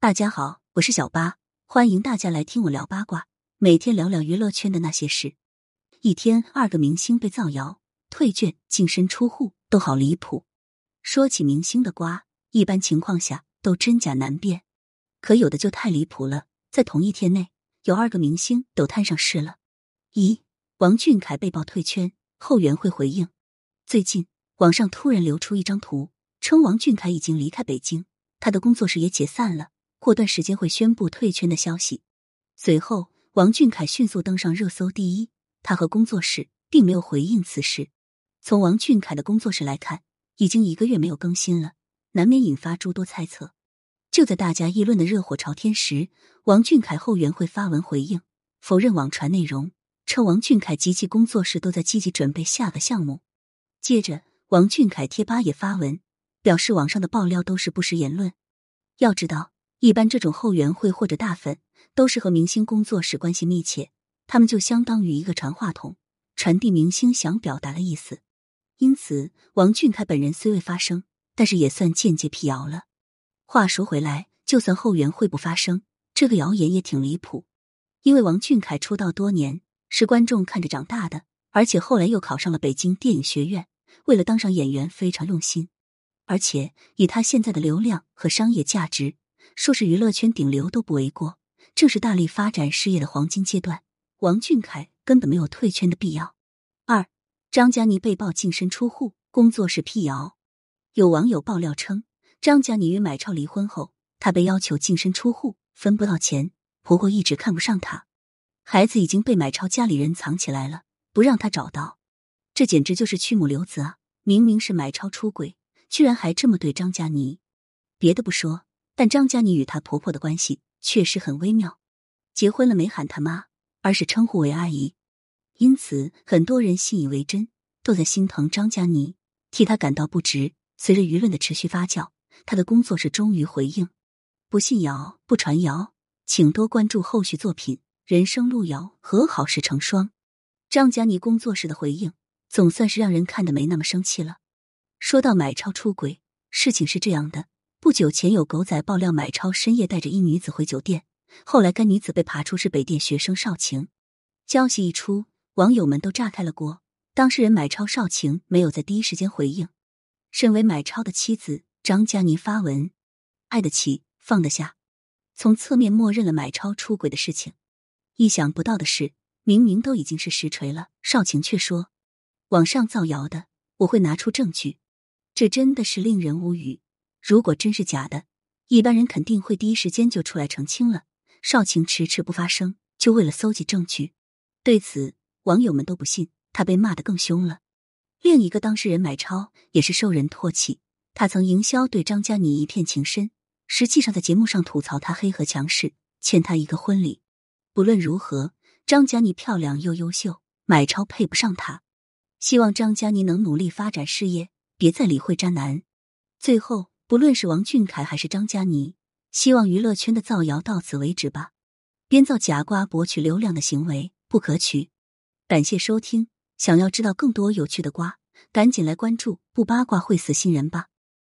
大家好，我是小八，欢迎大家来听我聊八卦，每天聊聊娱乐圈的那些事。一天，二个明星被造谣退圈、净身出户，都好离谱。说起明星的瓜，一般情况下都真假难辨，可有的就太离谱了。在同一天内，有二个明星都摊上事了。一，王俊凯被曝退圈，后援会回应。最近，网上突然流出一张图，称王俊凯已经离开北京，他的工作室也解散了。过段时间会宣布退圈的消息。随后，王俊凯迅速登上热搜第一。他和工作室并没有回应此事。从王俊凯的工作室来看，已经一个月没有更新了，难免引发诸多猜测。就在大家议论的热火朝天时，王俊凯后援会发文回应，否认网传内容，称王俊凯及其工作室都在积极准备下个项目。接着，王俊凯贴吧也发文，表示网上的爆料都是不实言论。要知道。一般这种后援会或者大粉都是和明星工作室关系密切，他们就相当于一个传话筒，传递明星想表达的意思。因此，王俊凯本人虽未发声，但是也算间接辟谣了。话说回来，就算后援会不发声，这个谣言也挺离谱。因为王俊凯出道多年，是观众看着长大的，而且后来又考上了北京电影学院，为了当上演员非常用心。而且以他现在的流量和商业价值。说是娱乐圈顶流都不为过，正是大力发展事业的黄金阶段。王俊凯根本没有退圈的必要。二，张嘉倪被曝净身出户，工作室辟谣。有网友爆料称，张嘉倪与买超离婚后，她被要求净身出户，分不到钱。婆婆一直看不上她，孩子已经被买超家里人藏起来了，不让她找到。这简直就是曲母留子啊！明明是买超出轨，居然还这么对张嘉倪。别的不说。但张嘉倪与她婆婆的关系确实很微妙，结婚了没喊她妈，而是称呼为阿姨，因此很多人信以为真，都在心疼张嘉倪，替她感到不值。随着舆论的持续发酵，她的工作室终于回应：不信谣，不传谣，请多关注后续作品。人生路遥，和好事成双。张嘉倪工作室的回应总算是让人看得没那么生气了。说到买超出轨，事情是这样的。不久前有狗仔爆料，买超深夜带着一女子回酒店，后来该女子被爬出是北电学生少晴。消息一出，网友们都炸开了锅。当事人买超少晴没有在第一时间回应。身为买超的妻子，张嘉倪发文：爱得起，放得下，从侧面默认了买超出轨的事情。意想不到的是，明明都已经是实锤了，少晴却说网上造谣的，我会拿出证据。这真的是令人无语。如果真是假的，一般人肯定会第一时间就出来澄清了。少晴迟迟不发声，就为了搜集证据。对此，网友们都不信，他被骂得更凶了。另一个当事人买超也是受人唾弃，他曾营销对张嘉倪一片情深，实际上在节目上吐槽他黑和强势，欠他一个婚礼。不论如何，张嘉倪漂亮又优秀，买超配不上她。希望张嘉倪能努力发展事业，别再理会渣男。最后。不论是王俊凯还是张嘉倪，希望娱乐圈的造谣到此为止吧。编造假瓜博取流量的行为不可取。感谢收听，想要知道更多有趣的瓜，赶紧来关注，不八卦会死新人吧。